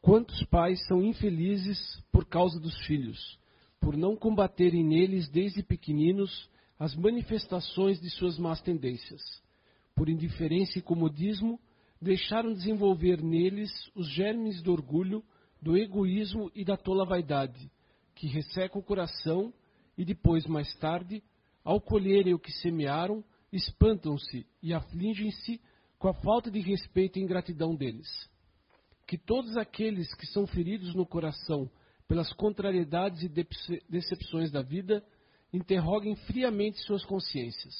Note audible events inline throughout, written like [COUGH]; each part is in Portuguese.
Quantos pais são infelizes por causa dos filhos, por não combaterem neles desde pequeninos as manifestações de suas más tendências. Por indiferença e comodismo, deixaram desenvolver neles os germes do orgulho, do egoísmo e da tola vaidade, que resseca o coração e depois, mais tarde, ao colherem o que semearam, espantam-se e afligem-se com a falta de respeito e ingratidão deles. Que todos aqueles que são feridos no coração pelas contrariedades e decepções da vida interroguem friamente suas consciências.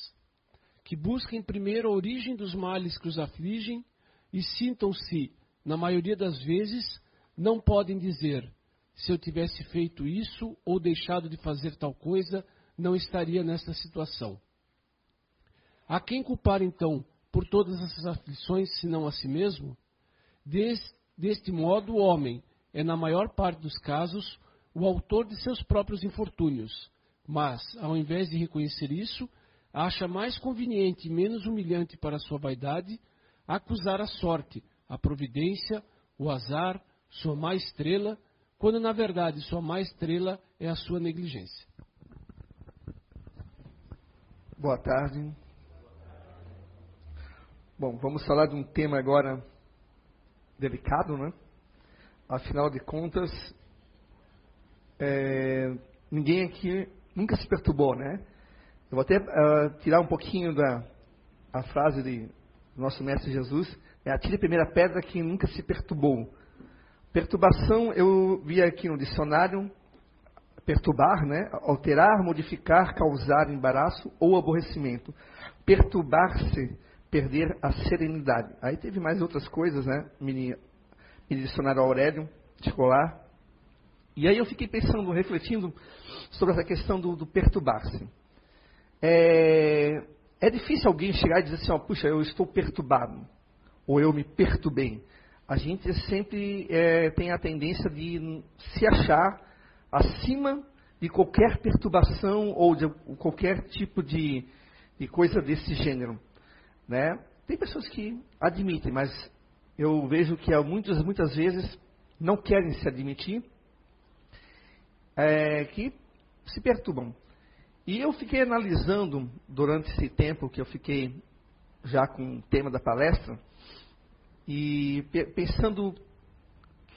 Que busquem primeiro a origem dos males que os afligem e sintam-se, na maioria das vezes, não podem dizer: se eu tivesse feito isso ou deixado de fazer tal coisa, não estaria nesta situação. A quem culpar então por todas essas aflições, senão a si mesmo? Des, deste modo, o homem é, na maior parte dos casos, o autor de seus próprios infortúnios, mas, ao invés de reconhecer isso, acha mais conveniente e menos humilhante para sua vaidade acusar a sorte, a providência, o azar, sua má estrela, quando na verdade sua má estrela é a sua negligência. Boa tarde. Bom, vamos falar de um tema agora delicado, né? Afinal de contas, é, ninguém aqui nunca se perturbou, né? Eu vou até uh, tirar um pouquinho da a frase de nosso mestre Jesus, é atire a primeira pedra que nunca se perturbou. Perturbação, eu vi aqui no dicionário, perturbar, né? Alterar, modificar, causar embaraço ou aborrecimento. Perturbar-se perder a serenidade. Aí teve mais outras coisas, né? Mini, mini dicionário Aurélio, escolar. E aí eu fiquei pensando, refletindo sobre essa questão do, do perturbar-se. É, é difícil alguém chegar e dizer assim, ó, puxa, eu estou perturbado, ou eu me perturbei. A gente sempre é, tem a tendência de se achar acima de qualquer perturbação ou de qualquer tipo de, de coisa desse gênero. Né? Tem pessoas que admitem, mas eu vejo que muitas, muitas vezes não querem se admitir, é, que se perturbam. E eu fiquei analisando durante esse tempo que eu fiquei já com o tema da palestra e pensando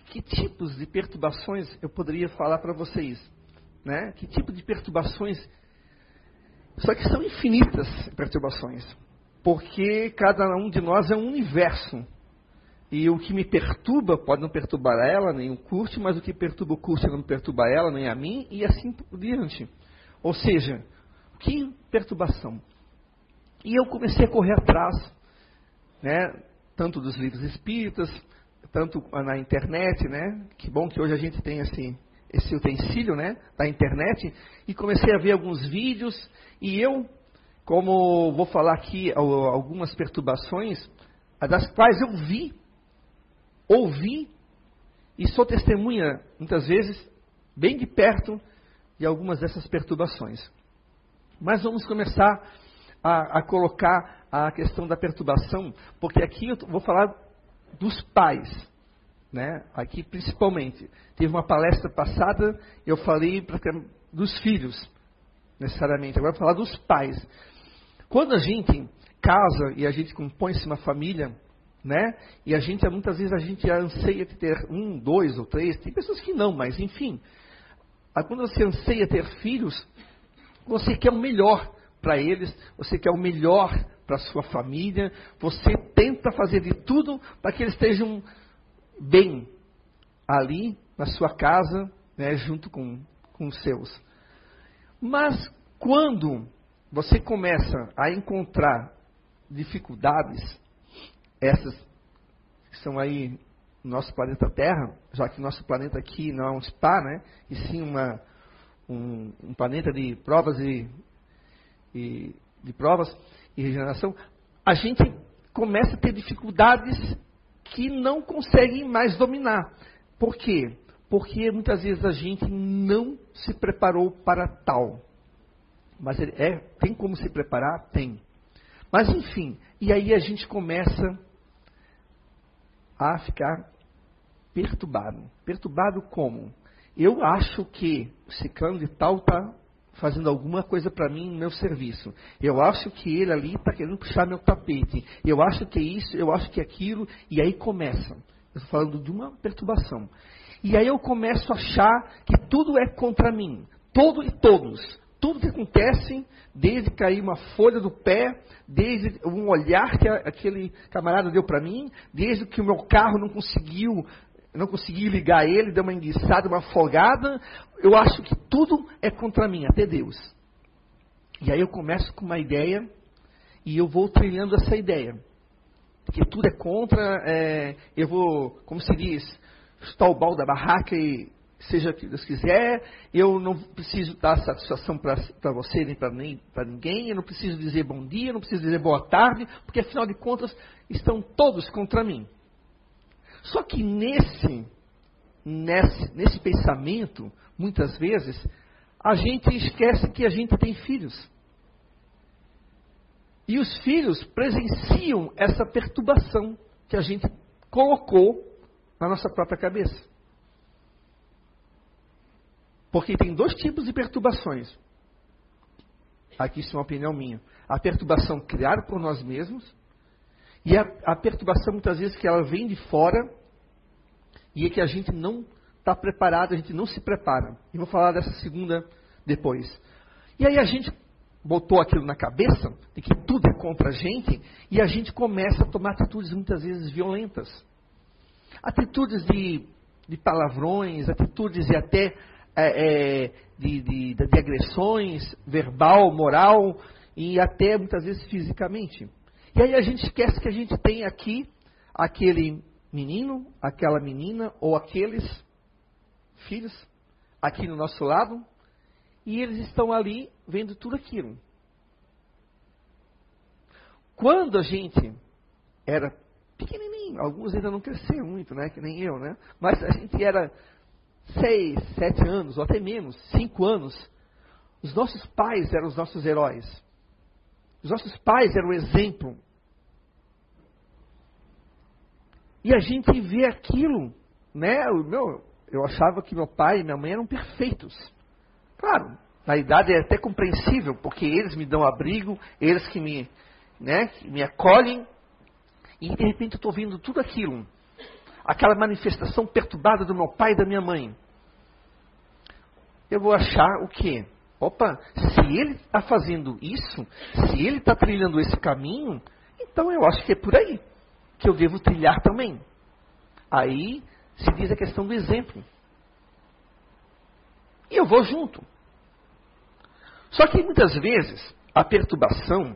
que tipos de perturbações eu poderia falar para vocês, né? Que tipo de perturbações? Só que são infinitas perturbações porque cada um de nós é um universo. E o que me perturba pode não perturbar ela, nem o curte, mas o que perturba o curte não perturba ela, nem a mim, e assim por diante. Ou seja, que perturbação. E eu comecei a correr atrás, né, tanto dos livros espíritas, tanto na internet, né, que bom que hoje a gente tem esse, esse utensílio, né, da internet, e comecei a ver alguns vídeos, e eu como vou falar aqui algumas perturbações, das quais eu vi, ouvi e sou testemunha, muitas vezes, bem de perto, de algumas dessas perturbações. Mas vamos começar a, a colocar a questão da perturbação, porque aqui eu vou falar dos pais, né? Aqui principalmente. Teve uma palestra passada, eu falei dos filhos, necessariamente. Agora vou falar dos pais. Quando a gente casa e a gente compõe-se uma família, né? E a gente, muitas vezes, a gente anseia ter um, dois ou três, tem pessoas que não, mas enfim. Quando você anseia ter filhos, você quer o melhor para eles, você quer o melhor para sua família, você tenta fazer de tudo para que eles estejam bem ali na sua casa, né, junto com, com os seus. Mas quando você começa a encontrar dificuldades, essas que são aí no nosso planeta Terra, já que nosso planeta aqui não é um spa, né? E sim uma, um, um planeta de provas e, e, de provas e regeneração, a gente começa a ter dificuldades que não conseguem mais dominar. Por quê? Porque muitas vezes a gente não se preparou para tal. Mas é, tem como se preparar? Tem. Mas enfim, e aí a gente começa a ficar perturbado. Perturbado como? Eu acho que ciclano de tal está fazendo alguma coisa para mim no meu serviço. Eu acho que ele ali está querendo puxar meu tapete. Eu acho que é isso, eu acho que é aquilo. E aí começa. Eu estou falando de uma perturbação. E aí eu começo a achar que tudo é contra mim. Todo e todos. Tudo que acontece, desde cair uma folha do pé, desde um olhar que aquele camarada deu para mim, desde que o meu carro não conseguiu não consegui ligar ele, deu uma enguiçada, uma afogada. Eu acho que tudo é contra mim, até Deus. E aí eu começo com uma ideia e eu vou trilhando essa ideia. Que tudo é contra, é, eu vou, como se diz, chutar o balde da barraca e seja o que Deus quiser, eu não preciso dar satisfação para você nem para ninguém, eu não preciso dizer bom dia, não preciso dizer boa tarde, porque afinal de contas estão todos contra mim. Só que nesse, nesse, nesse pensamento, muitas vezes, a gente esquece que a gente tem filhos. E os filhos presenciam essa perturbação que a gente colocou na nossa própria cabeça. Porque tem dois tipos de perturbações. Aqui isso é uma opinião minha. A perturbação criada por nós mesmos e a, a perturbação, muitas vezes, que ela vem de fora e é que a gente não está preparado, a gente não se prepara. E vou falar dessa segunda depois. E aí a gente botou aquilo na cabeça, de que tudo é contra a gente, e a gente começa a tomar atitudes muitas vezes violentas. Atitudes de, de palavrões, atitudes e até é, é, de, de, de agressões, verbal, moral, e até muitas vezes fisicamente. E aí a gente esquece que a gente tem aqui aquele menino, aquela menina ou aqueles filhos aqui no nosso lado e eles estão ali vendo tudo aquilo. Quando a gente era pequenininho, alguns ainda não cresceram muito, né, que nem eu, né? Mas a gente era seis, sete anos ou até menos, cinco anos. Os nossos pais eram os nossos heróis. Os nossos pais eram o exemplo. E a gente vê aquilo, né? O meu, eu achava que meu pai e minha mãe eram perfeitos. Claro, na idade é até compreensível, porque eles me dão abrigo, eles que me, né, que me acolhem, e de repente eu estou vendo tudo aquilo. Aquela manifestação perturbada do meu pai e da minha mãe. Eu vou achar o quê? Opa, se ele está fazendo isso, se ele está trilhando esse caminho, então eu acho que é por aí que eu devo trilhar também. Aí se diz a questão do exemplo. E eu vou junto. Só que muitas vezes a perturbação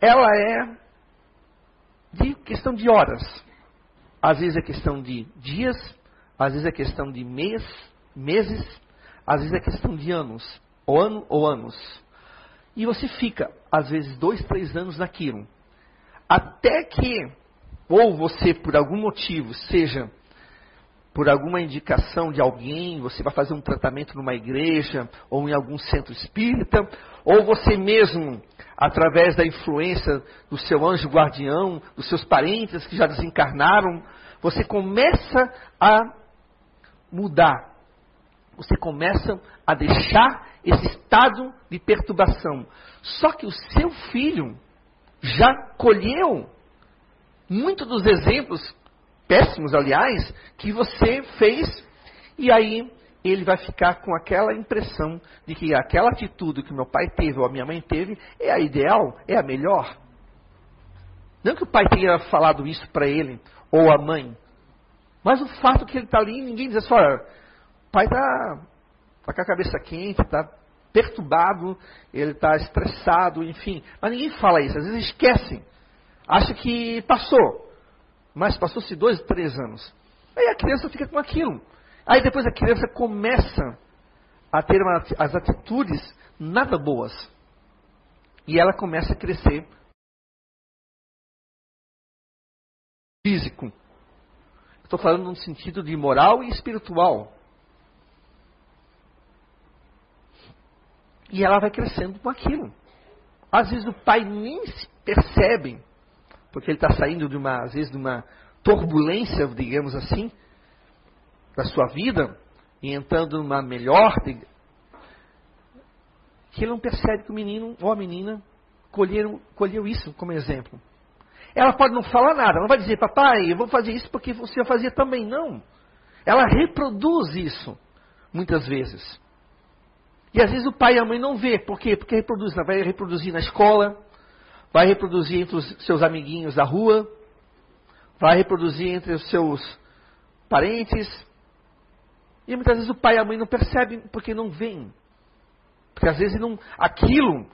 ela é de questão de horas. Às vezes é questão de dias, às vezes é questão de mês, meses, às vezes é questão de anos ou, ano, ou anos. E você fica, às vezes, dois, três anos naquilo. Até que, ou você, por algum motivo, seja por alguma indicação de alguém, você vai fazer um tratamento numa igreja ou em algum centro espírita, ou você mesmo, através da influência do seu anjo guardião, dos seus parentes que já desencarnaram, você começa a mudar você começa a deixar esse estado de perturbação. Só que o seu filho já colheu muitos dos exemplos, péssimos aliás, que você fez, e aí ele vai ficar com aquela impressão de que aquela atitude que meu pai teve ou a minha mãe teve é a ideal, é a melhor. Não que o pai tenha falado isso para ele, ou a mãe, mas o fato que ele está ali, ninguém diz assim, olha, pai está tá com a cabeça quente, está perturbado, ele está estressado, enfim. Mas ninguém fala isso, às vezes esquecem. Acha que passou. Mas passou-se dois, três anos. Aí a criança fica com aquilo. Aí depois a criança começa a ter uma, as atitudes nada boas. E ela começa a crescer físico. Estou falando no sentido de moral e espiritual. E ela vai crescendo com aquilo. Às vezes o pai nem se percebe, porque ele está saindo de uma, às vezes, de uma turbulência, digamos assim, da sua vida e entrando numa melhor, que ele não percebe que o menino ou a menina colheram, colheu isso como exemplo. Ela pode não falar nada, não vai dizer, papai, eu vou fazer isso porque você fazia também. Não. Ela reproduz isso, muitas vezes. E às vezes o pai e a mãe não vê. Por quê? Porque reproduz, vai reproduzir na escola, vai reproduzir entre os seus amiguinhos da rua, vai reproduzir entre os seus parentes. E muitas vezes o pai e a mãe não percebem porque não veem. Porque às vezes não, aquilo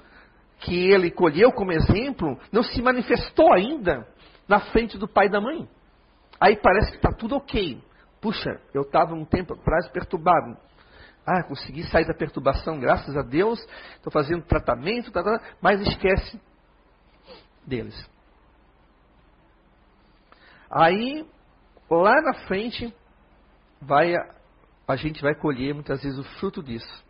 que ele colheu como exemplo não se manifestou ainda na frente do pai e da mãe. Aí parece que está tudo ok. Puxa, eu estava um tempo atrás perturbado. Ah, consegui sair da perturbação, graças a Deus. Estou fazendo tratamento, tá, tá, tá, mas esquece deles. Aí, lá na frente, vai a gente vai colher muitas vezes o fruto disso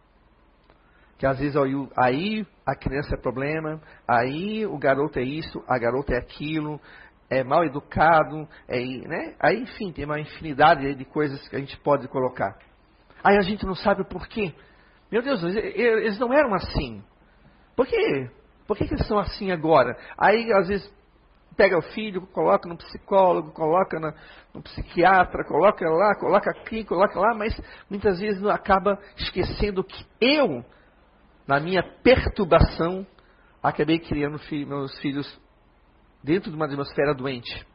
que às vezes aí a criança é problema, aí o garoto é isso, a garota é aquilo, é mal educado, é, né? aí enfim, tem uma infinidade de coisas que a gente pode colocar. Aí a gente não sabe o porquê. Meu Deus, eles não eram assim. Por quê? Por que, que eles são assim agora? Aí às vezes pega o filho, coloca no psicólogo, coloca na, no psiquiatra, coloca lá, coloca aqui, coloca lá, mas muitas vezes acaba esquecendo que eu na minha perturbação, acabei criando meus filhos dentro de uma atmosfera doente.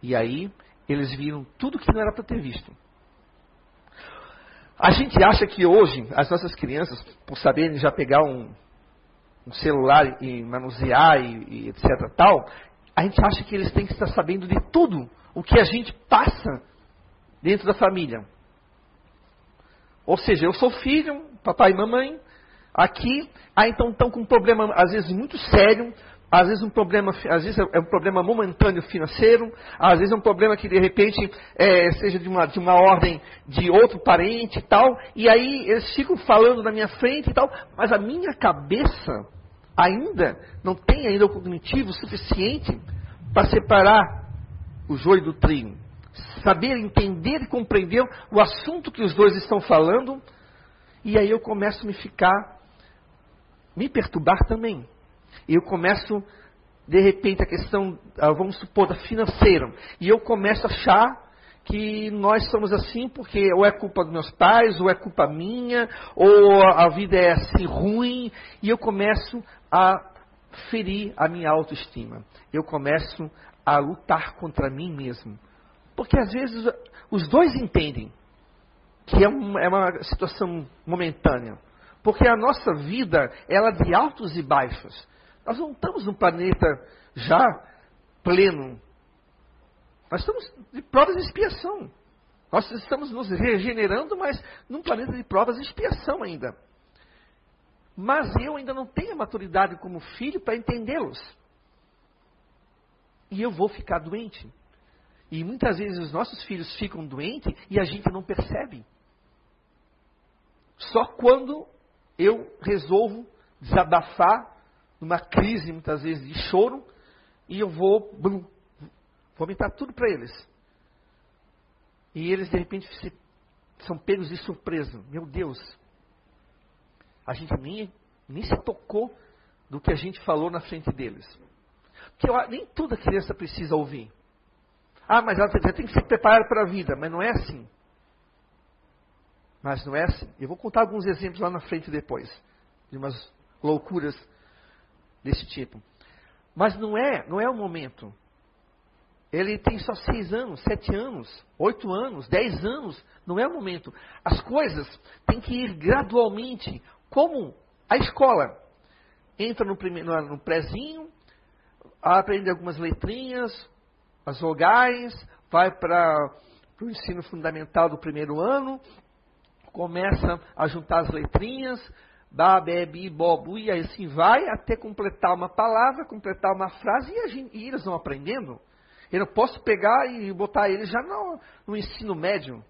E aí, eles viram tudo que não era para ter visto. A gente acha que hoje, as nossas crianças, por saberem já pegar um, um celular e manusear e, e, etc. tal, a gente acha que eles têm que estar sabendo de tudo o que a gente passa dentro da família. Ou seja, eu sou filho, papai e mamãe, Aqui, ah, então estão com um problema, às vezes, muito sério, às vezes um problema, às vezes é um problema momentâneo financeiro, às vezes é um problema que de repente é, seja de uma, de uma ordem de outro parente e tal, e aí eles ficam falando na minha frente e tal, mas a minha cabeça ainda não tem ainda o cognitivo suficiente para separar o joio do trigo. Saber entender e compreender o assunto que os dois estão falando, e aí eu começo a me ficar me perturbar também. E eu começo, de repente, a questão, ah, vamos supor, da financeira. E eu começo a achar que nós somos assim porque ou é culpa dos meus pais, ou é culpa minha, ou a vida é assim ruim, e eu começo a ferir a minha autoestima. Eu começo a lutar contra mim mesmo. Porque às vezes os dois entendem que é uma, é uma situação momentânea. Porque a nossa vida, ela é de altos e baixos. Nós não estamos num planeta já pleno. Nós estamos de provas e expiação. Nós estamos nos regenerando, mas num planeta de provas e expiação ainda. Mas eu ainda não tenho maturidade como filho para entendê-los. E eu vou ficar doente. E muitas vezes os nossos filhos ficam doentes e a gente não percebe. Só quando eu resolvo desabafar numa crise, muitas vezes, de choro, e eu vou blum, vomitar tudo para eles. E eles, de repente, se, são pegos de surpresa. Meu Deus, a gente nem, nem se tocou do que a gente falou na frente deles. Porque eu, nem toda criança precisa ouvir. Ah, mas ela tem que se preparar para a vida. Mas não é assim. Mas não é assim. Eu vou contar alguns exemplos lá na frente depois, de umas loucuras desse tipo. Mas não é, não é o momento. Ele tem só seis anos, sete anos, oito anos, dez anos. Não é o momento. As coisas têm que ir gradualmente, como a escola. Entra no, primeiro, no prézinho, aprende algumas letrinhas, as vogais, vai para o ensino fundamental do primeiro ano, começa a juntar as letrinhas, ba, be, bi, bo, bu, e assim vai até completar uma palavra, completar uma frase, e, gente, e eles vão aprendendo. Eu não posso pegar e botar eles já no, no ensino médio.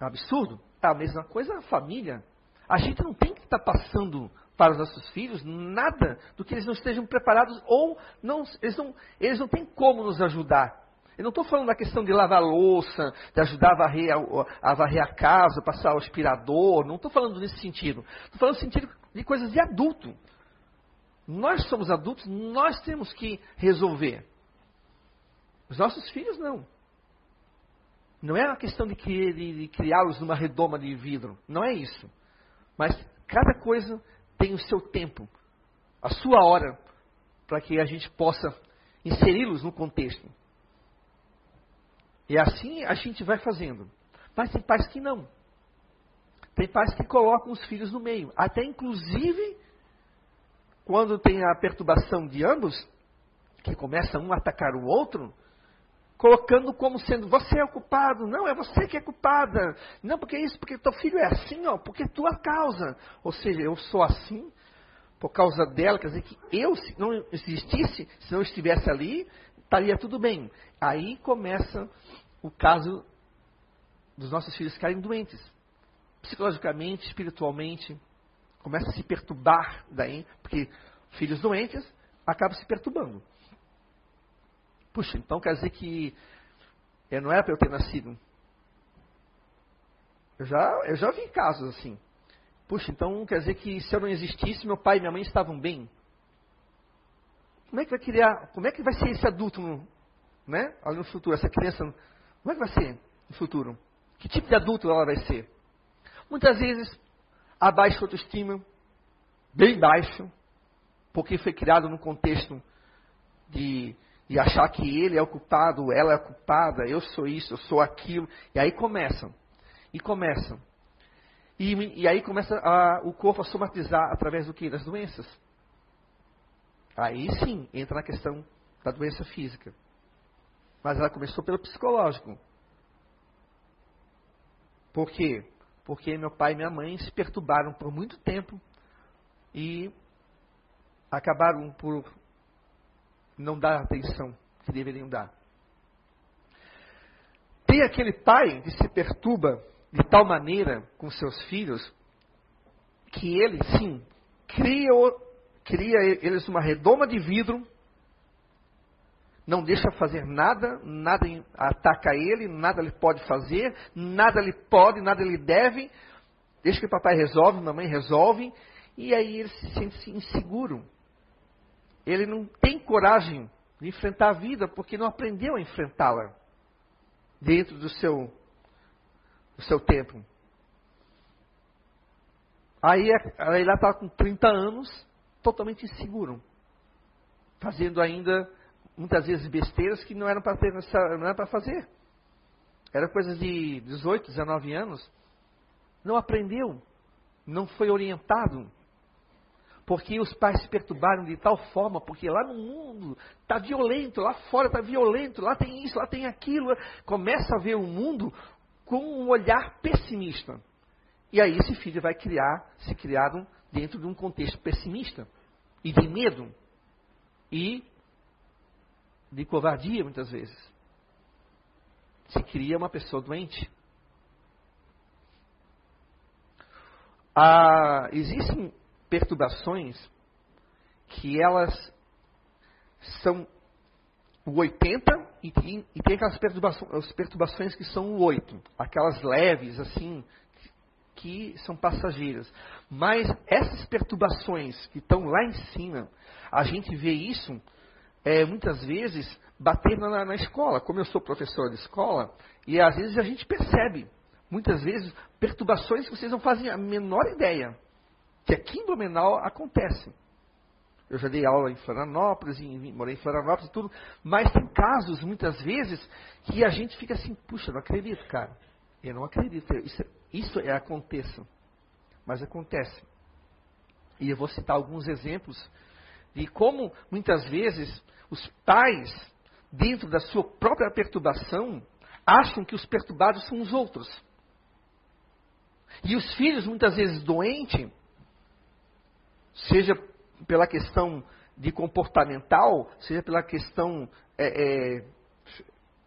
É um absurdo. É a mesma coisa a família. A gente não tem que estar tá passando para os nossos filhos nada do que eles não estejam preparados ou não, eles, não, eles não têm como nos ajudar. Eu não estou falando da questão de lavar louça, de ajudar a varrer a, a, varrer a casa, passar o aspirador. Não estou falando nesse sentido. Estou falando no sentido de coisas de adulto. Nós somos adultos, nós temos que resolver. Os nossos filhos não. Não é uma questão de, de, criá-los numa redoma de vidro. Não é isso. Mas cada coisa tem o seu tempo, a sua hora, para que a gente possa inseri-los no contexto. E assim a gente vai fazendo. Mas tem pais que não. Tem pais que colocam os filhos no meio. Até inclusive, quando tem a perturbação de ambos, que começa um a atacar o outro, colocando como sendo você é o culpado, não, é você que é culpada, não, porque isso, porque teu filho é assim, ó, porque tua causa. Ou seja, eu sou assim por causa dela, quer dizer que eu, se não existisse, se não estivesse ali, estaria tudo bem. Aí começa o caso dos nossos filhos ficarem doentes. Psicologicamente, espiritualmente, começa a se perturbar daí, porque filhos doentes acabam se perturbando. Puxa, então quer dizer que é, não era para eu ter nascido. Eu já, eu já vi casos assim. Puxa, então quer dizer que se eu não existisse, meu pai e minha mãe estavam bem. Como é que vai criar, como é que vai ser esse adulto, né? Ali no futuro, essa criança, como é que vai ser no futuro? Que tipo de adulto ela vai ser? Muitas vezes, abaixo de autoestima, bem baixo, porque foi criado num contexto de, de achar que ele é o culpado, ela é a culpada, eu sou isso, eu sou aquilo. E aí começam. E começam. E, e aí começa a, o corpo a somatizar através do que? Das doenças. Aí sim entra na questão da doença física. Mas ela começou pelo psicológico. Por quê? Porque meu pai e minha mãe se perturbaram por muito tempo e acabaram por não dar a atenção que deveriam dar. Tem aquele pai que se perturba de tal maneira com seus filhos que ele, sim, cria cria eles uma redoma de vidro, não deixa fazer nada, nada ataca ele, nada ele pode fazer, nada ele pode, nada ele deve, deixa que papai resolve, mamãe resolve, e aí ele se sente inseguro. Ele não tem coragem de enfrentar a vida porque não aprendeu a enfrentá-la dentro do seu, do seu tempo. Aí, ela está com 30 anos, totalmente inseguro, fazendo ainda muitas vezes besteiras que não eram para fazer. Era coisas de 18, 19 anos. Não aprendeu, não foi orientado. Porque os pais se perturbaram de tal forma, porque lá no mundo está violento, lá fora está violento, lá tem isso, lá tem aquilo. Começa a ver o mundo com um olhar pessimista. E aí esse filho vai criar, se criado dentro de um contexto pessimista e de medo e de covardia muitas vezes. Se cria uma pessoa doente. Ah, existem perturbações que elas são o 80 e, e, e tem aquelas perturbações, perturbações que são o 8, aquelas leves assim, que são passageiras. Mas essas perturbações que estão lá em cima, a gente vê isso é, muitas vezes batendo na, na, escola. Como eu sou professor de escola, e às vezes a gente percebe, muitas vezes, perturbações que vocês não fazem a menor ideia que aqui em Blumenau acontece. Eu já dei aula em Florianópolis, em, morei em Florianópolis e tudo, mas tem casos, muitas vezes, que a gente fica assim, puxa, não acredito, cara. Eu não acredito. Isso, isso é, aconteça. Mas acontece. E eu vou citar alguns exemplos de como, muitas vezes, os pais, dentro da sua própria perturbação, acham que os perturbados são os outros. E os filhos, muitas vezes doentes, seja pela questão de comportamental, seja pela questão é, é,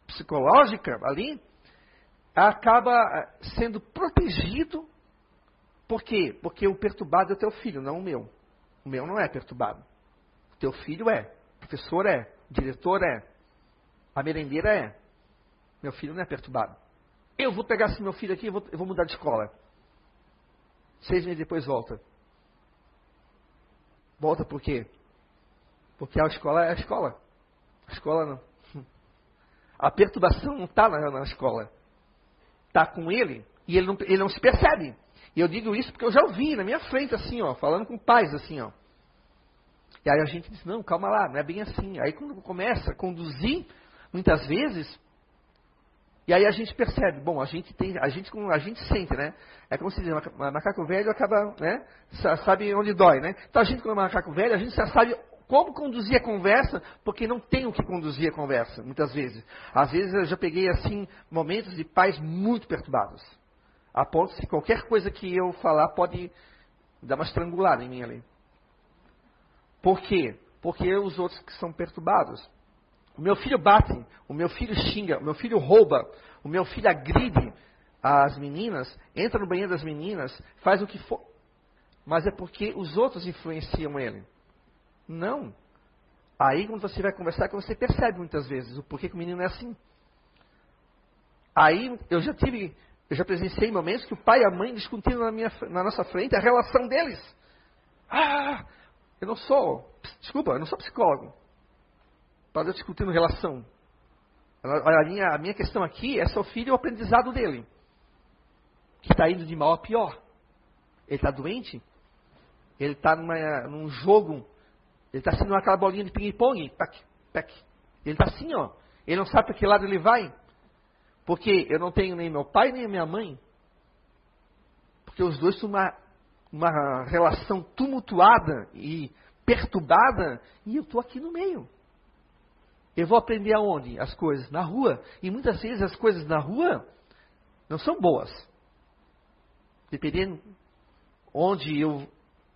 psicológica ali, acaba eh, sendo protegido. Por quê? Porque o perturbado é o teu filho, não o meu. O meu não é perturbado. O teu filho é, o professor é, o diretor é, A merendeira é. Meu filho não é perturbado. Eu vou pegar esse meu filho aqui e vou, eu vou mudar de escola. Seis meses depois volta. Volta por quê? Porque a escola é a escola. A escola não. [LAUGHS] A perturbação não está na, na, escola. Está com ele e ele não, ele não se percebe. E eu digo isso porque eu já ouvi na minha frente, assim, ó, falando com pais, assim, ó. E aí a gente diz, não, calma lá, não é bem assim. Aí quando começa a conduzir, muitas vezes, e aí a gente percebe, bom, a gente tem, a gente, a gente sente, né? É como se diz, macaco velho acaba, né? Sabe onde dói, né? Então a gente, como é macaco velho, a gente já sabe como conduzir a conversa, porque não tem o que conduzir a conversa, muitas vezes. Às vezes eu já peguei, assim, momentos de pais muito perturbados. A ponto de qualquer coisa que eu falar pode dar uma estrangulada em mim ali. Por quê? Porque os outros que são perturbados. O meu filho bate, o meu filho xinga, o meu filho rouba, o meu filho agride as meninas, entra no banheiro das meninas, faz o que for. Mas é porque os outros influenciam ele. Não. Aí quando você vai conversar, você percebe muitas vezes o porquê que o menino é assim. Aí eu já tive, eu já presenciei momentos que o pai e a mãe discutindo na, minha, na nossa frente a relação deles. Ah, eu não sou, desculpa, eu não sou psicólogo. Para discutindo relação. A minha, a minha questão aqui é seu filho e o aprendizado dele. Que está indo de mal a pior. Ele está doente. Ele está num jogo. Ele está sendo aquela bolinha de ping-pong. Ele está assim, ó. Ele não sabe para que lado ele vai. Porque eu não tenho nem meu pai nem minha mãe. Porque os dois têm uma uma relação tumultuada e perturbada, e eu estou aqui no meio. Eu vou aprender aonde? As coisas na rua. E muitas vezes as coisas na rua não são boas. Dependendo onde eu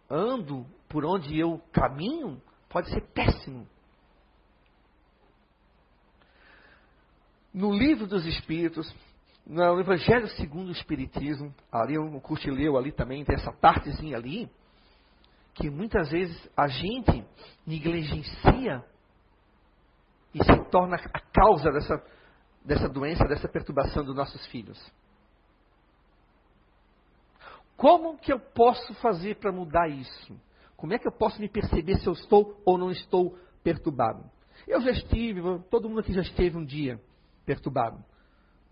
ando, por onde eu caminho, pode ser péssimo. No livro dos Espíritos, no Evangelho segundo o Espiritismo, ali o curte leu ali também, tem essa partezinha ali, que muitas vezes a gente negligencia e se torna a causa dessa, dessa doença, dessa perturbação dos nossos filhos. Como que eu posso fazer para mudar isso? Como é que eu posso me perceber se eu estou ou não estou perturbado? Eu já estive, todo mundo aqui já esteve um dia perturbado.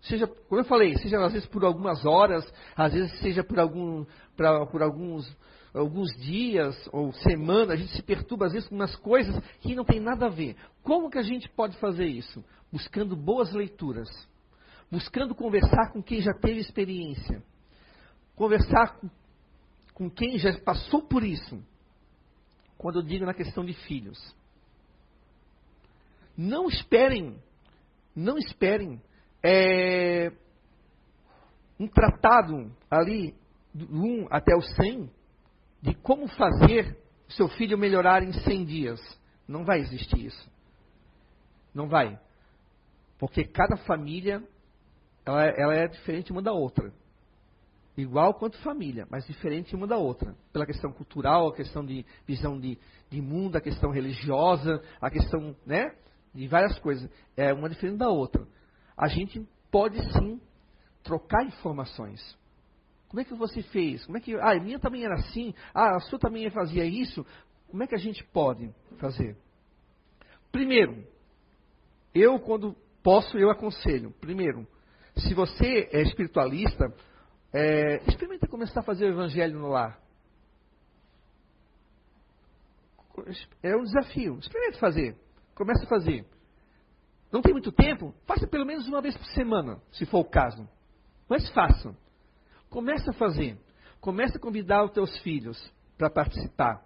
Seja, como eu falei, seja às vezes por algumas horas, às vezes seja por, algum, pra, por alguns, alguns dias ou semanas, a gente se perturba às vezes com umas coisas que não tem nada a ver. Como que a gente pode fazer isso? Buscando boas leituras, buscando conversar com quem já teve experiência, conversar com, com quem já passou por isso. Quando eu digo na questão de filhos. Não esperem, não esperem é, um tratado ali, do 1 até o 100, de como fazer seu filho melhorar em 100 dias. Não vai existir isso. Não vai. Porque cada família, ela, ela é diferente uma da outra. Igual quanto família, mas diferente uma da outra. Pela questão cultural, a questão de visão de, de mundo, a questão religiosa, a questão, né? De várias coisas. É uma diferente da outra a gente pode sim trocar informações. Como é que você fez? Como é que ah, a minha também era assim? Ah, a sua também fazia isso? Como é que a gente pode fazer? Primeiro, eu quando posso eu aconselho. Primeiro, se você é espiritualista, é, experimenta começar a fazer o evangelho no lar. É um desafio. Experimente fazer. Comece a fazer. Não tem muito tempo? Faça pelo menos uma vez por semana, se for o caso. Mas faça. Comece a fazer. Comece a convidar os teus filhos para participar.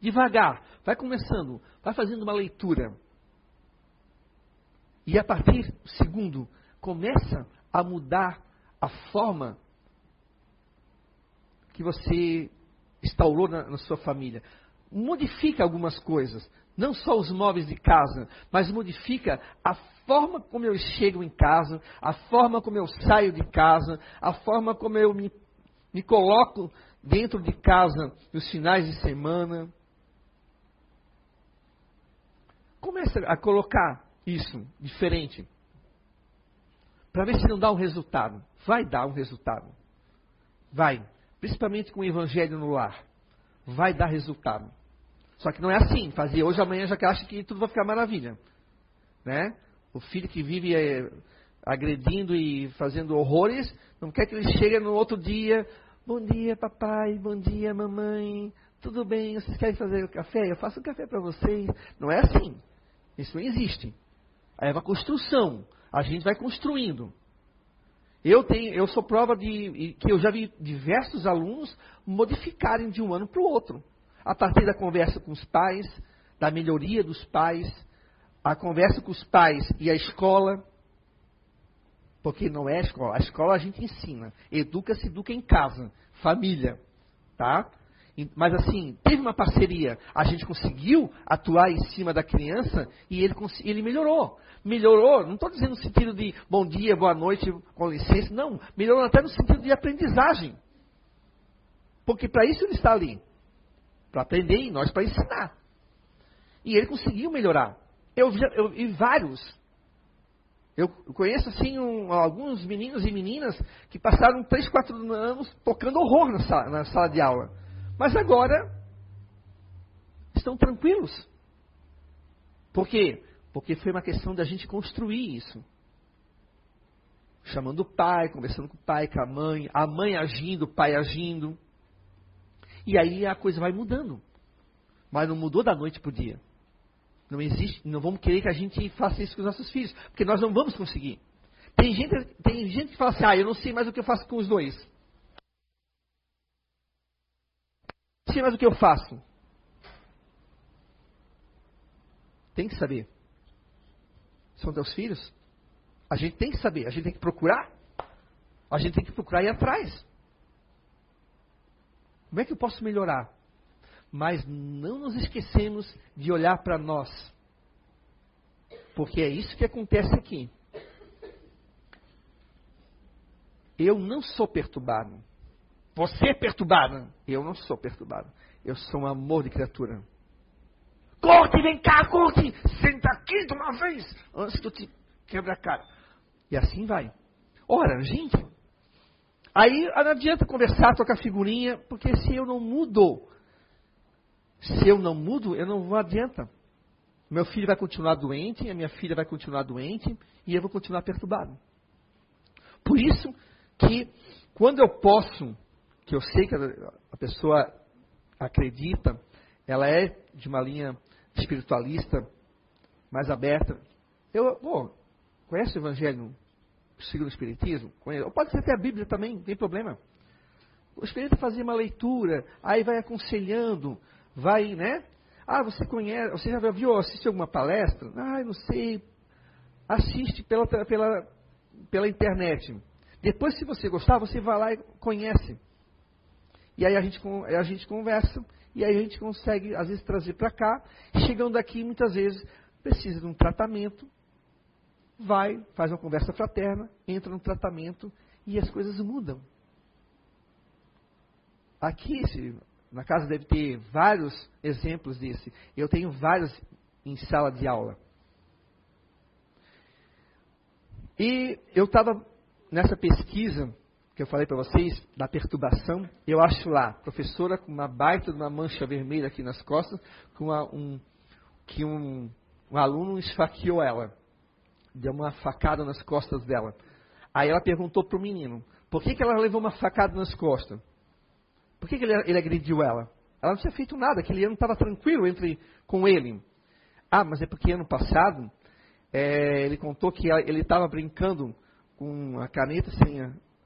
Devagar, vai começando, vai fazendo uma leitura. E a partir, segundo, começa a mudar a forma que você instaurou na, na sua família. Modifica algumas coisas. Não só os móveis de casa, mas modifica a forma como eu chego em casa, a forma como eu saio de casa, a forma como eu me, me coloco dentro de casa nos finais de semana. Comece a colocar isso, diferente. Para ver se não dá um resultado. Vai dar um resultado. Vai. Principalmente com o evangelho no lar. Vai dar resultado. Só que não é assim. Fazer hoje, amanhã já que acha que tudo vai ficar maravilha. Né? O filho que vive é, agredindo e fazendo horrores, não quer que ele chegue no outro dia. Bom dia, papai. Bom dia, mamãe. Tudo bem? Vocês querem fazer o café? Eu faço o café para vocês. Não é assim. Isso não existe. É uma construção. A gente vai construindo. Eu tenho, eu sou prova de que eu já vi diversos alunos modificarem de um ano para o outro. A partir da conversa com os pais, da melhoria dos pais, a conversa com os pais e a escola. Porque não é a escola. A escola a gente ensina. Educa-se, educa em casa, família. Tá? Mas assim, teve uma parceria. A gente conseguiu atuar em cima da criança e ele, ele melhorou. Melhorou, não estou dizendo no sentido de bom dia, boa noite, com licença. Não, melhorou até no sentido de aprendizagem. Porque para isso ele está ali. Para aprender e nós para ensinar. E ele conseguiu melhorar. Eu vi, eu vi vários. Eu conheço assim um, alguns meninos e meninas que passaram 3, 4 anos tocando horror na sala, na sala de aula mas agora estão tranquilos. Por quê? Porque foi uma questão da gente construir isso. Chamando o pai, conversando com o pai, com a mãe, a mãe agindo, o pai agindo. E aí a coisa vai mudando. Mas não mudou da noite para o dia. Não existe, não vamos querer que a gente faça isso com os nossos filhos, porque nós não vamos conseguir. Tem gente, tem gente que fala assim, ah, eu não sei mais o que eu faço com os dois. Mas o que eu faço? Tem que saber. São teus filhos? A gente tem que saber, a gente tem que procurar. A gente tem que procurar ir atrás. Como é que eu posso melhorar? Mas não nos esquecemos de olhar para nós. Porque é isso que acontece aqui. Eu não sou perturbado. Você é perturbado. Eu não sou perturbado. Eu sou um amor de criatura. Corte, vem cá, corte. Senta aqui de uma vez. Antes que eu te quebre a cara. E assim vai. Ora, gente. Aí não adianta conversar, tocar figurinha, porque se eu não mudo, se eu não mudo, eu não vou adianta. Meu filho vai continuar doente, a minha filha vai continuar doente, e eu vou continuar perturbado. Por isso que, quando eu posso que eu sei que a pessoa acredita, ela é de uma linha espiritualista mais aberta. Eu, pô, conhece o Evangelho segundo o Espiritismo? Conhece. Ou pode ser até a Bíblia também, não tem problema. O Espírito fazia uma leitura, aí vai aconselhando, vai, né? Ah, você conhece, você já viu, assistiu alguma palestra? Ah, não sei. Assiste pela, pela, pela internet. Depois, se você gostar, você vai lá e conhece. E aí a gente, a gente conversa, e aí a gente consegue, às vezes, trazer para cá. Chegando aqui, muitas vezes, precisa de um tratamento, vai, faz uma conversa fraterna, entra no tratamento e as coisas mudam. Aqui, na casa deve ter vários exemplos desse. Eu tenho vários em sala de aula. E eu estava nessa pesquisa que eu falei para vocês, da perturbação, eu acho lá, professora com uma baita de uma mancha vermelha aqui nas costas, com uma, um, que um, um aluno esfaqueou ela, deu uma facada nas costas dela. Aí ela perguntou para o menino, por que, que ela levou uma facada nas costas? Por que, que ele, ele agrediu ela? Ela não tinha feito nada, aquele ano estava tranquilo entre com ele. Ah, mas é porque ano passado é, ele contou que ele estava brincando com a caneta assim,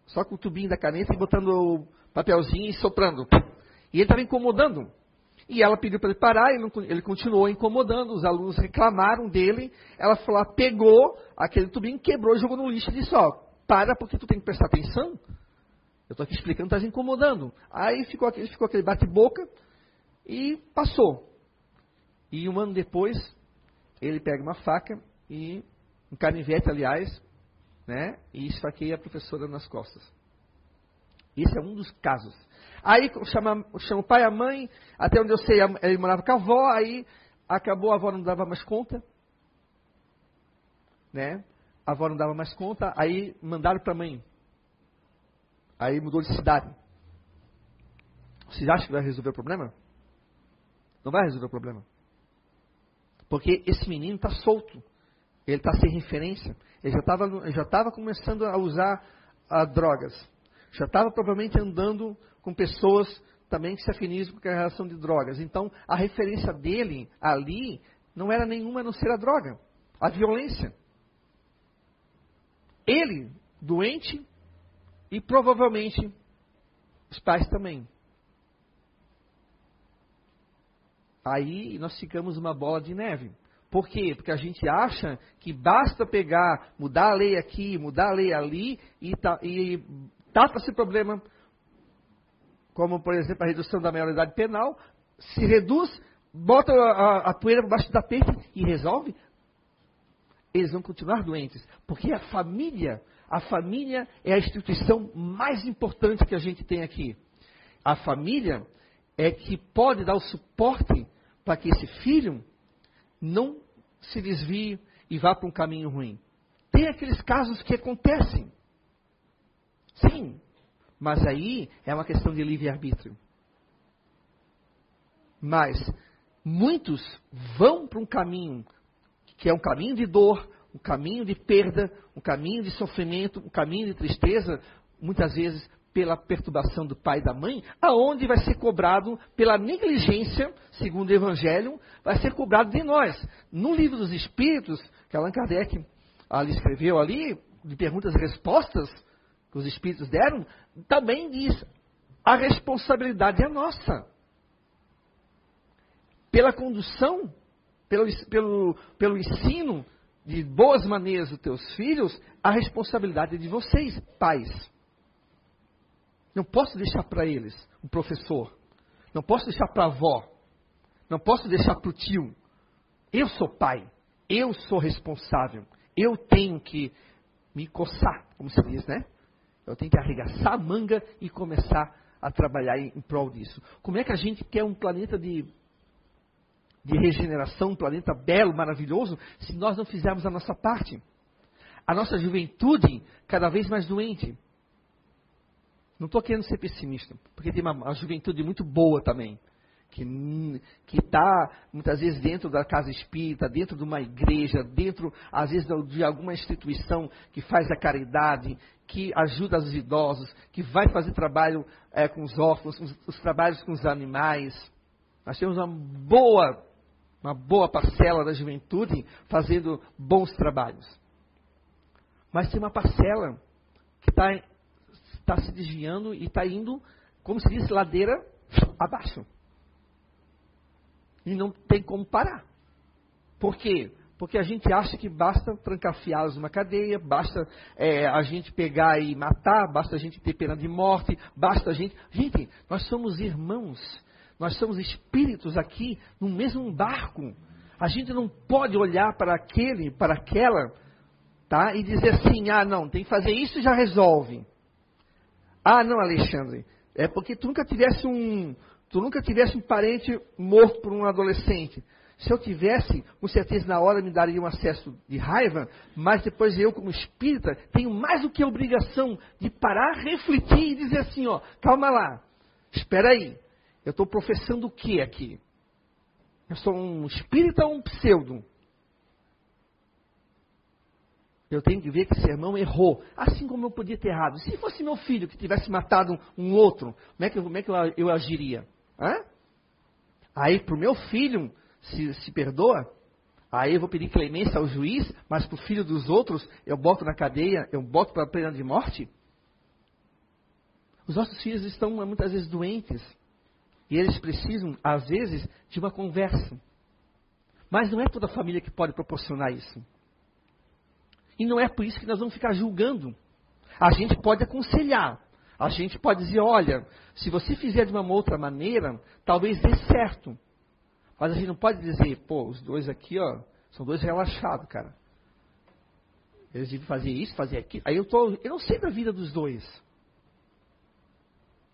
só com o tubinho da caneta e botando o papelzinho e soprando. E ele estava incomodando. E ela pediu para ele parar, ele, ele continuou incomodando, os alunos reclamaram dele. Ela falou, pegou aquele tubinho, quebrou jogou no lixo e disse, ó, para porque tu tem que prestar atenção. Eu estou aqui explicando, estás incomodando. Aí ficou aquele, ficou aquele bate-boca e passou. E um ano depois, ele pega uma faca e, um canivete, aliás, né? E esfaqueia a professora nas costas. Esse é um dos casos. Aí chama, chama o pai e a mãe, até onde eu sei, ele morava com a avó, aí acabou, a avó não dava mais conta. né? A avó não dava mais conta, aí mandaram para a mãe. Aí mudou de cidade. Vocês acham que vai resolver o problema? Não vai resolver o problema. Porque esse menino está solto. Ele está sem referência. Ele já estava já tava começando a usar a, drogas. Já estava provavelmente andando com pessoas também que se afinizam com a relação de drogas. Então, a referência dele ali não era nenhuma a não ser a droga, a violência. Ele, doente, e provavelmente os pais também. Aí nós ficamos uma bola de neve. Por quê? Porque a gente acha que basta pegar, mudar a lei aqui, mudar a lei ali e, tá, e trata-se problema, como por exemplo a redução da maioridade penal, se reduz, bota a, a poeira por baixo do tapete e resolve. Eles vão continuar doentes, porque a família, a família é a instituição mais importante que a gente tem aqui. A família é que pode dar o suporte para que esse filho não se desvie e vá para um caminho ruim. Tem aqueles casos que acontecem. Sim, mas aí é uma questão de livre-arbítrio. Mas muitos vão para um caminho que é um caminho de dor, um caminho de perda, um caminho de sofrimento, um caminho de tristeza, muitas vezes pela perturbação do pai e da mãe, aonde vai ser cobrado pela negligência, segundo o Evangelho, vai ser cobrado de nós. No livro dos Espíritos, que Allan Kardec ali escreveu ali, de perguntas e respostas que os Espíritos deram, também diz, a responsabilidade é nossa. Pela condução, pelo, pelo, pelo ensino de boas maneiras dos teus filhos, a responsabilidade é de vocês, pais. Não posso deixar para eles, o professor. Não posso deixar para a avó. Não posso deixar para o tio. Eu sou pai. Eu sou responsável. Eu tenho que me coçar, como se diz, né? Eu tenho que arregaçar a manga e começar a trabalhar em, em prol disso. Como é que a gente quer um planeta de, de regeneração, um planeta belo, maravilhoso, se nós não fizermos a nossa parte? A nossa juventude cada vez mais doente. Não estou querendo ser pessimista, porque tem uma, uma juventude muito boa também, que está muitas vezes dentro da casa espírita, dentro de uma igreja, dentro, às vezes, de alguma instituição que faz a caridade, que ajuda os idosos, que vai fazer trabalho é, com os órfãos, os, os trabalhos com os animais. Nós temos uma boa, uma boa parcela da juventude fazendo bons trabalhos. Mas tem uma parcela que está está se desviando e está indo, como se diz, ladeira abaixo. E não tem como parar. Por quê? Porque a gente acha que basta trancafiá-los numa cadeia, basta é, a gente pegar e matar, basta a gente ter pena de morte, basta a gente. Gente, nós somos irmãos, nós somos espíritos aqui no mesmo barco. A gente não pode olhar para aquele, para aquela, tá? E dizer assim, ah, não, tem que fazer isso e já resolve. Ah, não, Alexandre, é porque tu nunca tivesse um, tu nunca tivesse um parente morto por um adolescente. Se eu tivesse, com certeza na hora me daria um acesso de raiva, mas depois eu, como espírita, tenho mais do que a obrigação de parar, refletir e dizer assim, ó, calma lá, espera aí, eu estou professando o que aqui? Eu sou um espírita ou um pseudo? Eu tenho que ver que esse irmão errou, assim como eu podia ter errado. Se fosse meu filho que tivesse matado um, outro, como é que, como é que eu, eu agiria? Hã? Aí, para o meu filho, se, se perdoa, aí eu vou pedir clemência ao juiz, mas para o filho dos outros, eu boto na cadeia, eu boto para a pena de morte? Os nossos filhos estão muitas vezes doentes. E eles precisam, às vezes, de uma conversa. Mas não é toda a família que pode proporcionar isso. E não é por isso que nós vamos ficar julgando. A gente pode aconselhar. A gente pode dizer, olha, se você fizer de uma outra maneira, talvez dê certo. Mas a gente não pode dizer, pô, os dois aqui, ó, são dois relaxados, cara. Eles devem fazer isso, fazer aquilo. Aí eu tô, eu não sei da vida dos dois.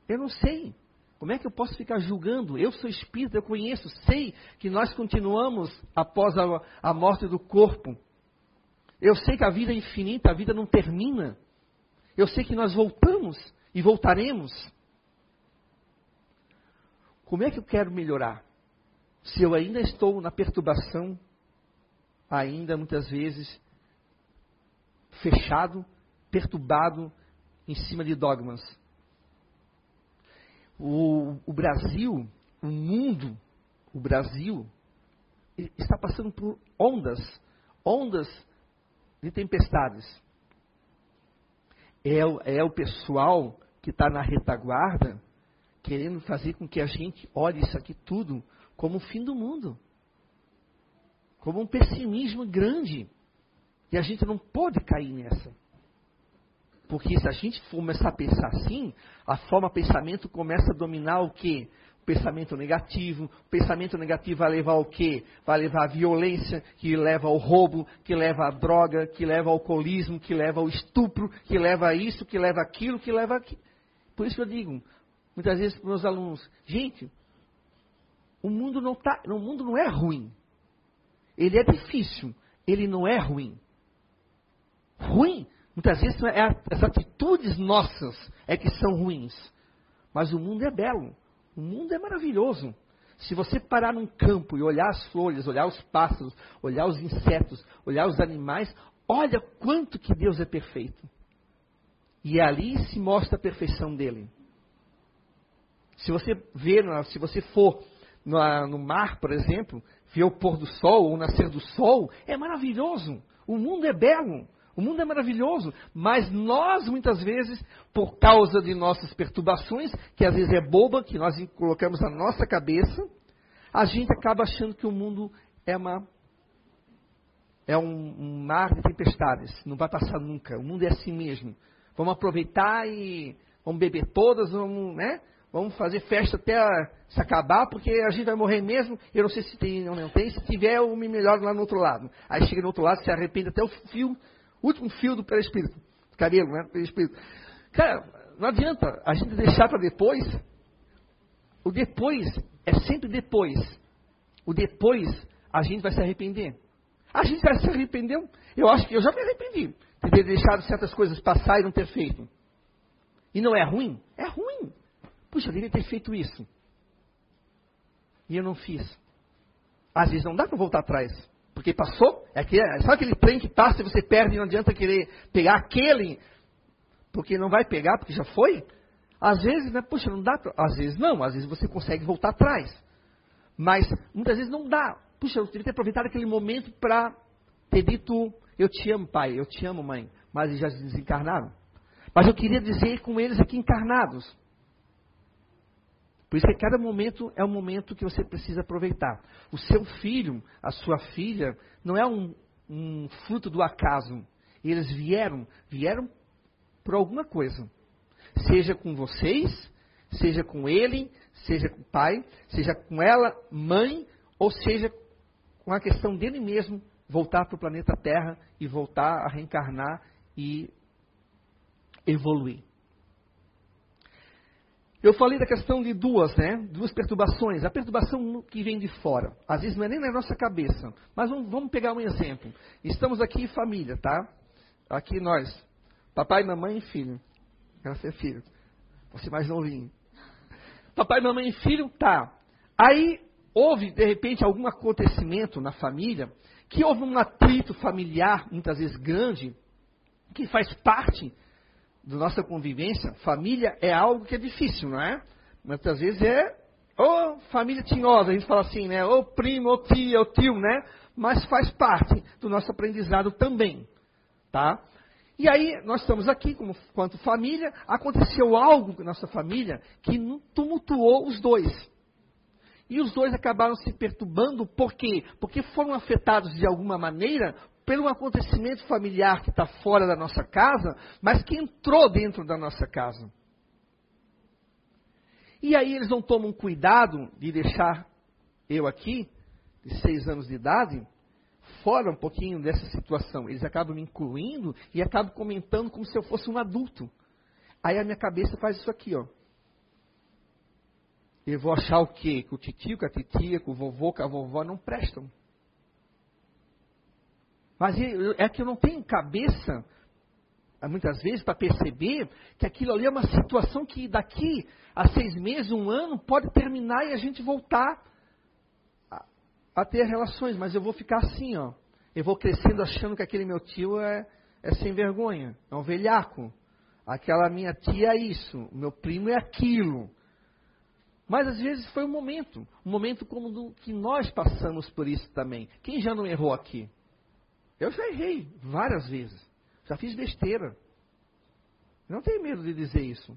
Eu não sei. Como é que eu posso ficar julgando? Eu sou espírita, eu conheço, sei que nós continuamos após a, a morte do corpo. Eu sei que a vida é infinita, a vida não termina. Eu sei que nós voltamos e voltaremos. Como é que eu quero melhorar? Se eu ainda estou na perturbação, ainda muitas vezes fechado, perturbado em cima de dogmas. O, o Brasil, o mundo, o Brasil, está passando por ondas, ondas de tempestades. É, é o pessoal que está na retaguarda querendo fazer com que a gente olhe isso aqui tudo como o fim do mundo. Como um pessimismo grande. E a gente não pode cair nessa. Porque se a gente começar a pensar assim, a forma pensamento começa a dominar o quê? Pensamento negativo. O pensamento negativo vai levar ao quê? Vai levar à violência, que leva ao roubo, que leva à droga, que leva ao alcoolismo, que leva ao estupro, que leva a isso, que leva aquilo, que leva aquilo. Por isso que eu digo, muitas vezes para os meus alunos, gente, o mundo não tá, o mundo não é ruim. Ele é difícil, ele não é ruim. Ruim, muitas vezes é as atitudes nossas é que são ruins. Mas o mundo é belo, o mundo é maravilhoso. Se você parar num campo e olhar as flores, olhar os pássaros, olhar os insetos, olhar os animais, olha quanto que Deus é perfeito. E ali se mostra a perfeição dele. Se você ver, se você for no mar, por exemplo, ver o pôr do sol ou o nascer do sol, é maravilhoso. O mundo é belo, o mundo é maravilhoso, mas nós muitas vezes, por causa de nossas perturbações, que às vezes é boba, que nós colocamos na nossa cabeça, a gente acaba achando que o mundo é uma é um, um mar de tempestades, não vai passar nunca. O mundo é assim mesmo. Vamos aproveitar e vamos beber todas, vamos, né? Vamos fazer festa até se acabar, porque a gente vai morrer mesmo. Eu não sei se tem ou não tem. Se tiver, eu me melhoro lá no outro lado. Aí chega no outro lado, se arrepende até o fio, último fio do perispírito. Cabelo, né? Perispírito. Cara, não adianta a gente deixar para depois. O depois é sempre depois. O depois a gente vai se arrepender. A gente vai se arrepender. Eu acho que eu já me arrependi de ter deixado certas coisas passar e não ter feito. E não é ruim? É ruim. Puxa, eu devia ter feito isso. E eu não fiz. Às vezes não dá para voltar atrás. Porque passou, é que, sabe aquele trem que passa e você perde e não adianta querer pegar aquele, porque não vai pegar, porque já foi? Às vezes, né, puxa, não dá pra, Às vezes não, às vezes você consegue voltar atrás. Mas muitas vezes não dá. Puxa, eu devia ter aproveitado aquele momento para ter dito, eu te amo, pai, eu te amo, mãe. Mas eles já desencarnaram. Mas eu queria dizer com eles aqui encarnados. Por isso que cada momento é um momento que você precisa aproveitar. O seu filho, a sua filha, não é um, um fruto do acaso. Eles vieram, vieram por alguma coisa. Seja com vocês, seja com ele, seja com o pai, seja com ela, mãe, ou seja com a questão dele mesmo voltar para o planeta Terra e voltar a reencarnar e evoluir. Eu falei da questão de duas, né? Duas perturbações. A perturbação que vem de fora. Às vezes não é nem na nossa cabeça. Mas vamos, pegar um exemplo. Estamos aqui em família, tá? Aqui nós. Papai, mamãe e filho. Ela é filho. Você mais novinho. Papai, mamãe e filho, tá. Aí houve, de repente, algum acontecimento na família que houve um atrito familiar, muitas vezes grande, que faz parte da nossa convivência, família é algo que é difícil, não é? Muitas vezes é ou família tinhosa, a gente fala assim, né? Ou primo, ou tia, ou tio, né? Mas faz parte do nosso aprendizado também, tá? E aí, nós estamos aqui, como, quanto família, aconteceu algo com nossa família que tumultuou os dois. E os dois acabaram se perturbando, por quê? Porque foram afetados de alguma maneira pelo acontecimento familiar que está fora da nossa casa, mas que entrou dentro da nossa casa. E aí eles não tomam cuidado de deixar eu aqui, de seis anos de idade, fora um pouquinho dessa situação. Eles acabam me incluindo e acabam comentando como se eu fosse um adulto. Aí a minha cabeça faz isso aqui, ó. Eu vou achar o quê? Que o titio, que a titia, que o vovô, que a vovó não prestam. Mas é que eu não tenho cabeça, muitas vezes, para perceber que aquilo ali é uma situação que daqui a seis meses, um ano, pode terminar e a gente voltar a, a ter relações. Mas eu vou ficar assim, ó. Eu vou crescendo achando que aquele meu tio é, é sem vergonha, é um velhaco. Aquela minha tia é isso, meu primo é aquilo. Mas às vezes foi um momento, um momento como do, que nós passamos por isso também. Quem já não errou aqui? Eu já errei várias vezes. Já fiz besteira. não tenho medo de dizer isso.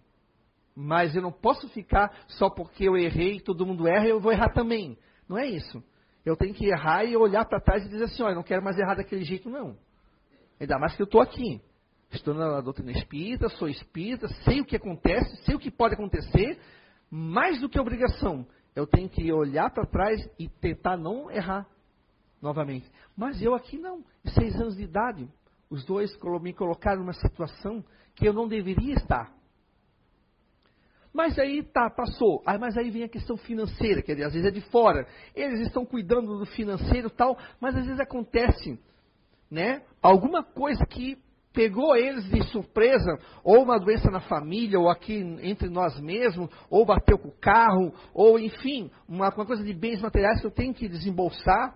Mas eu não posso ficar só porque eu errei, todo mundo erra, eu vou errar também. Não é isso. Eu tenho que errar e olhar para trás e dizer assim, olha, eu não quero mais errar daquele jeito, não. Ainda mais que eu estou aqui. Estou na doutrina espírita, sou espírita, sei o que acontece, sei o que pode acontecer, mais do que obrigação. Eu tenho que olhar para trás e tentar não errar novamente. Mas eu aqui não, seis anos de idade, os dois me colocaram numa situação que eu não deveria estar. Mas aí tá, passou. Ah, mas aí vem a questão financeira, que às vezes é de fora. Eles estão cuidando do financeiro tal, mas às vezes acontece, né? Alguma coisa que pegou eles de surpresa, ou uma doença na família, ou aqui entre nós mesmos, ou bateu com o carro, ou enfim, uma, uma coisa de bens materiais que eu tenho que desembolsar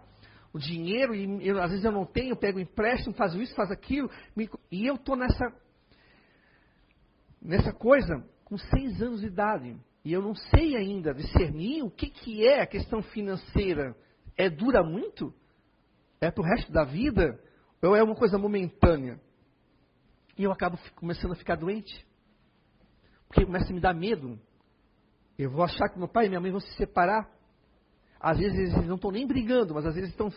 o dinheiro, e eu, às vezes eu não tenho, eu pego empréstimo, faço isso, faço aquilo, me, e eu estou nessa, nessa coisa com seis anos de idade. E eu não sei ainda discernir o que, que é a questão financeira. É dura muito? É para o resto da vida? Ou é uma coisa momentânea? E eu acabo começando a ficar doente. Porque começa a me dar medo. Eu vou achar que meu pai e minha mãe vão se separar. Às vezes eles não estão nem brigando, mas às vezes estão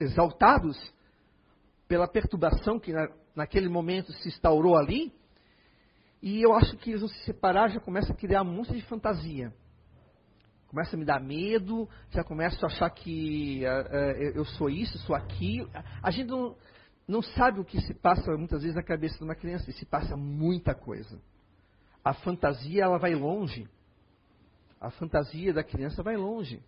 exaltados pela perturbação que na, naquele momento se instaurou ali. E eu acho que eles vão se separar, já começa a criar um monte de fantasia. Começa a me dar medo, já começa a achar que uh, uh, eu sou isso, sou aquilo. A gente não, não sabe o que se passa muitas vezes na cabeça de uma criança, e se passa muita coisa. A fantasia, ela vai longe. A fantasia da criança vai longe.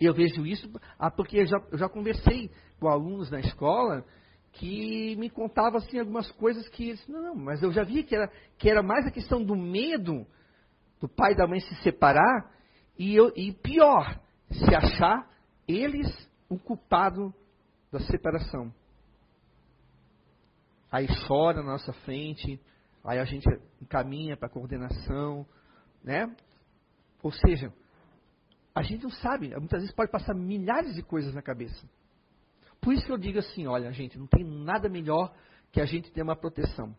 Eu vejo isso ah, porque eu já, eu já conversei com alunos na escola que me contavam assim, algumas coisas que eles, não, mas eu já vi que era, que era mais a questão do medo do pai e da mãe se separar e, eu, e pior, se achar eles o culpado da separação. Aí chora na nossa frente, aí a gente encaminha para a coordenação, né? Ou seja, a gente não sabe, muitas vezes pode passar milhares de coisas na cabeça. Por isso que eu digo assim, olha, gente, não tem nada melhor que a gente ter uma proteção.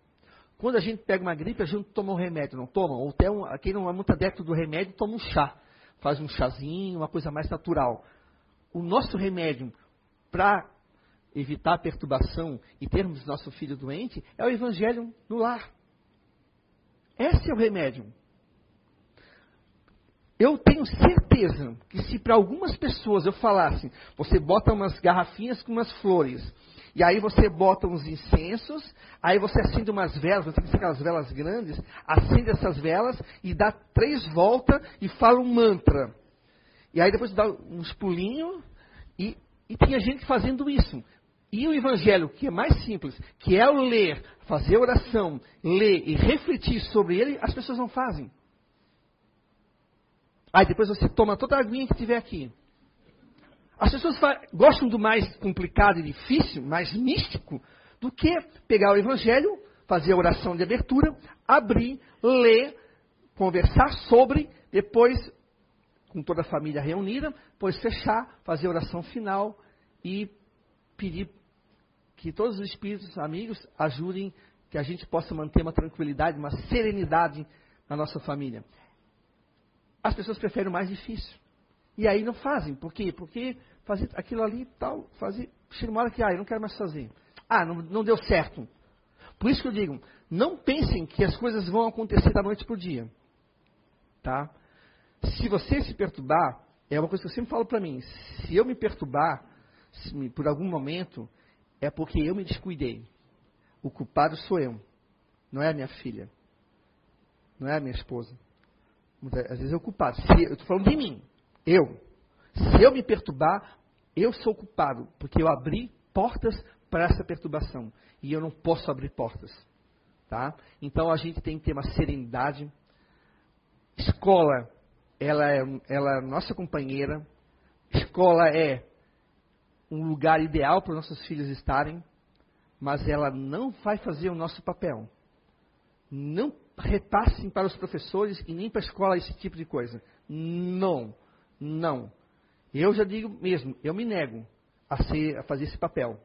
Quando a gente pega uma gripe, a gente toma um remédio, não toma? Ou até um, quem não é muito adepto do remédio, toma um chá. Faz um chazinho, uma coisa mais natural. O nosso remédio para evitar a perturbação e termos nosso filho doente é o evangelho no lar. Esse é o remédio. Eu tenho certeza que se para algumas pessoas eu falasse, você bota umas garrafinhas com umas flores, e aí você bota uns incensos, aí você acende umas velas, você tem aquelas velas grandes, acende essas velas e dá três voltas e fala um mantra. E aí depois dá uns pulinhos, e, e tinha gente fazendo isso. E o evangelho, que é mais simples, que é o ler, fazer oração, ler e refletir sobre ele, as pessoas não fazem. Aí depois você toma toda a aguinha que tiver aqui. As pessoas gostam do mais complicado e difícil, mais místico, do que pegar o evangelho, fazer a oração de abertura, abrir, ler, conversar sobre, depois, com toda a família reunida, depois fechar, fazer a oração final e pedir que todos os espíritos amigos ajudem que a gente possa manter uma tranquilidade, uma serenidade na nossa família. As pessoas preferem o mais difícil. E aí não fazem. Por quê? Porque fazer aquilo ali e tal, fazer, chega uma hora que, ah, eu não quero mais fazer. Ah, não, não deu certo. Por isso que eu digo, não pensem que as coisas vão acontecer da noite para o dia. Tá? Se você se perturbar, é uma coisa que eu sempre falo para mim, se eu me perturbar, me, por algum momento, é porque eu me descuidei. O culpado sou eu, não é a minha filha, não é a minha esposa. Às vezes é o culpado. Se, eu estou falando de mim, eu. Se eu me perturbar, eu sou culpado, porque eu abri portas para essa perturbação. E eu não posso abrir portas. Tá? Então a gente tem que ter uma serenidade. Escola, ela é, ela é nossa companheira. Escola é um lugar ideal para nossos filhos estarem, mas ela não vai fazer o nosso papel. Não repassem para os professores e nem para a escola esse tipo de coisa. Não, não. Eu já digo mesmo, eu me nego a, ser, a fazer esse papel.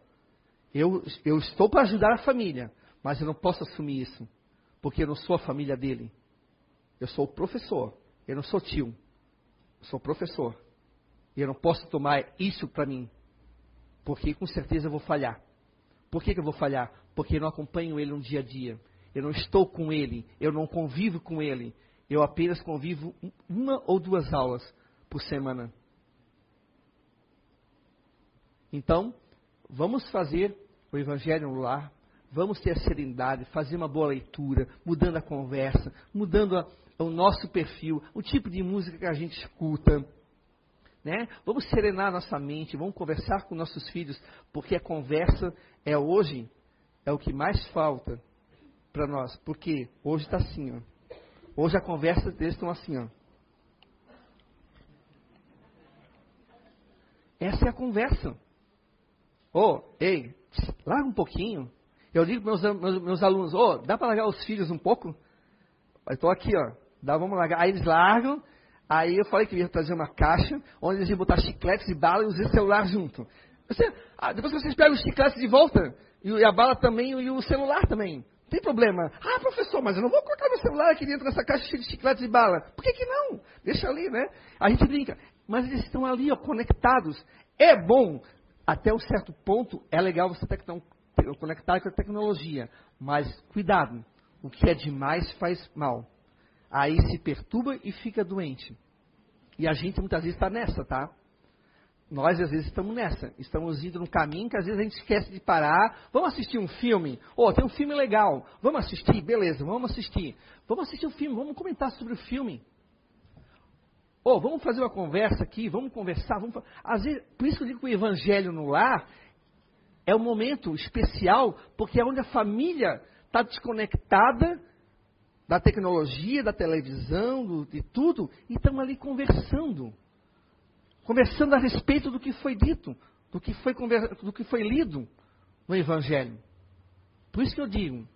Eu, eu estou para ajudar a família, mas eu não posso assumir isso, porque eu não sou a família dele. Eu sou o professor, eu não sou tio, eu sou professor. E eu não posso tomar isso para mim, porque com certeza eu vou falhar. Por que, que eu vou falhar? Porque eu não acompanho ele no dia a dia. Eu não estou com ele, eu não convivo com ele. Eu apenas convivo uma ou duas aulas por semana. Então, vamos fazer o Evangelho no lar, vamos ter a serenidade, fazer uma boa leitura, mudando a conversa, mudando a, o nosso perfil, o tipo de música que a gente escuta. Né? Vamos serenar nossa mente, vamos conversar com nossos filhos, porque a conversa é hoje, é o que mais falta para nós. Porque hoje está assim, ó. Hoje a conversa deles estão assim, ó. Essa é a conversa. Ô, oh, ei, larga um pouquinho. Eu digo para meus, meus, meus alunos, ô, oh, dá para largar os filhos um pouco? Eu estou aqui, ó. Dá, vamos largar. Aí eles largam. Aí eu falei que ia trazer uma caixa, onde eles iam botar chicletes e bala e usar celular junto. Você, ah, depois vocês pegam os chicletes de volta, e a bala também, e o celular também. Tem problema. Ah, professor, mas eu não vou colocar meu celular aqui dentro dessa caixa cheia de chicletes e bala. Por que, que não? Deixa ali, né? A gente brinca. Mas eles estão ali, ó, conectados. É bom até um certo ponto é legal você conectar com a tecnologia, mas cuidado, o que é demais faz mal. Aí se perturba e fica doente. E a gente muitas vezes está nessa, tá? Nós às vezes estamos nessa, estamos indo num caminho que às vezes a gente esquece de parar. Vamos assistir um filme? Oh, tem um filme legal. Vamos assistir? Beleza, vamos assistir. Vamos assistir o um filme, vamos comentar sobre o filme. Oh, vamos fazer uma conversa aqui, vamos conversar. Vamos... Às vezes, por isso que eu digo que o evangelho no lar é um momento especial, porque é onde a família está desconectada da tecnologia, da televisão, do, de tudo, e estamos ali conversando. Conversando a respeito do que foi dito, do que foi, do que foi lido no Evangelho. Por isso que eu digo,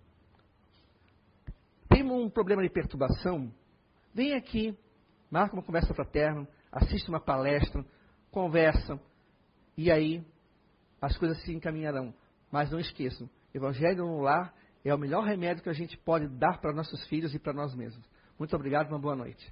tem um problema de perturbação, vem aqui, marca uma conversa fraterna, assiste uma palestra, conversa, e aí as coisas se encaminharão. Mas não esqueçam, Evangelho no lar é o melhor remédio que a gente pode dar para nossos filhos e para nós mesmos. Muito obrigado, uma boa noite.